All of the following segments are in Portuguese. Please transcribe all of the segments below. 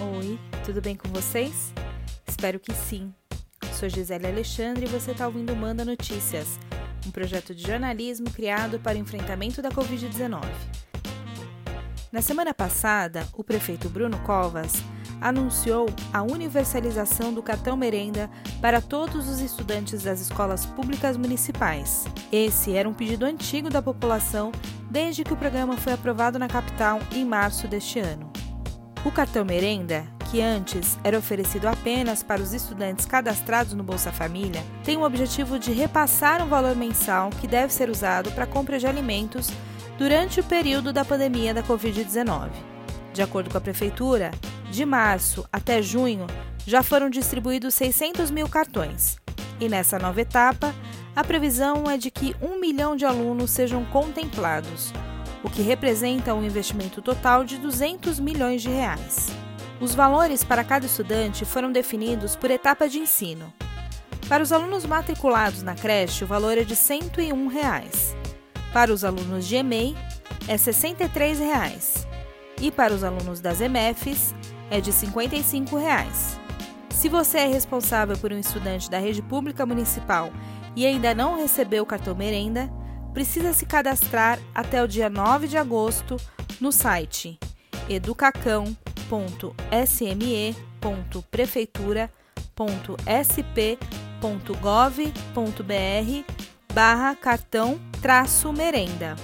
Oi, tudo bem com vocês? Espero que sim. Sou Gisele Alexandre e você está ouvindo Manda Notícias, um projeto de jornalismo criado para o enfrentamento da Covid-19. Na semana passada, o prefeito Bruno Covas anunciou a universalização do cartão merenda para todos os estudantes das escolas públicas municipais. Esse era um pedido antigo da população desde que o programa foi aprovado na capital em março deste ano. O cartão merenda, que antes era oferecido apenas para os estudantes cadastrados no Bolsa Família, tem o objetivo de repassar um valor mensal que deve ser usado para compra de alimentos durante o período da pandemia da Covid-19. De acordo com a Prefeitura, de março até junho já foram distribuídos 600 mil cartões. E nessa nova etapa, a previsão é de que um milhão de alunos sejam contemplados, o que representa um investimento total de 200 milhões de reais. Os valores para cada estudante foram definidos por etapa de ensino. Para os alunos matriculados na creche, o valor é de 101 reais. Para os alunos de EMEI, é 63 reais. E para os alunos das EMEFs, é de 55 reais. Se você é responsável por um estudante da rede pública municipal e ainda não recebeu o cartão merenda, precisa se cadastrar até o dia 9 de agosto no site educacão.sme.prefeitura.sp.gov.br barra cartão traço merenda.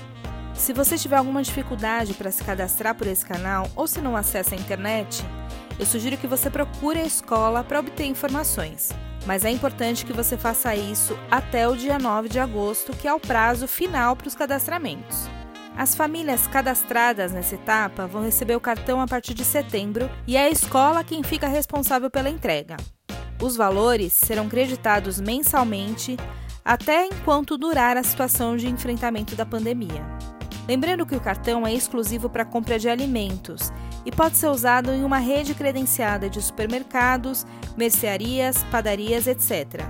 Se você tiver alguma dificuldade para se cadastrar por esse canal ou se não acessa a internet, eu sugiro que você procure a escola para obter informações. Mas é importante que você faça isso até o dia 9 de agosto, que é o prazo final para os cadastramentos. As famílias cadastradas nessa etapa vão receber o cartão a partir de setembro e é a escola quem fica responsável pela entrega. Os valores serão creditados mensalmente até enquanto durar a situação de enfrentamento da pandemia. Lembrando que o cartão é exclusivo para compra de alimentos e pode ser usado em uma rede credenciada de supermercados, mercearias, padarias, etc.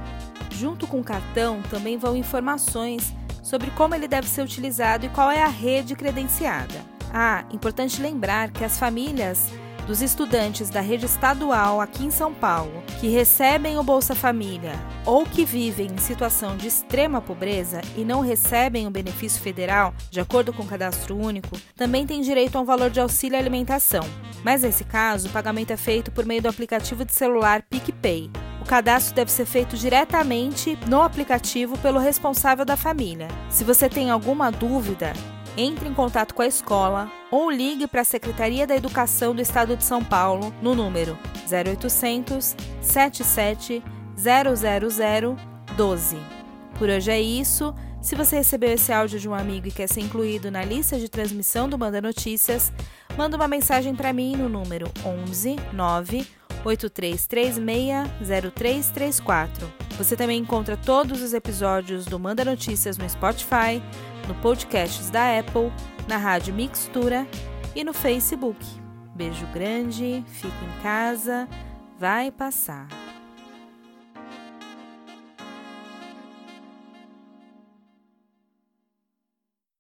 Junto com o cartão também vão informações sobre como ele deve ser utilizado e qual é a rede credenciada. Ah, importante lembrar que as famílias dos estudantes da rede estadual aqui em São Paulo que recebem o Bolsa Família ou que vivem em situação de extrema pobreza e não recebem o benefício federal, de acordo com o cadastro único, também têm direito a um valor de auxílio alimentação. Mas nesse caso, o pagamento é feito por meio do aplicativo de celular PicPay. O cadastro deve ser feito diretamente no aplicativo pelo responsável da família. Se você tem alguma dúvida, entre em contato com a escola ou ligue para a Secretaria da Educação do Estado de São Paulo no número 0800 77 000 12. Por hoje é isso. Se você recebeu esse áudio de um amigo e quer ser incluído na lista de transmissão do Manda Notícias, manda uma mensagem para mim no número 11 9 83360334. Você também encontra todos os episódios do Manda Notícias no Spotify, no podcasts da Apple, na Rádio Mixtura e no Facebook. Beijo grande, fique em casa, vai passar.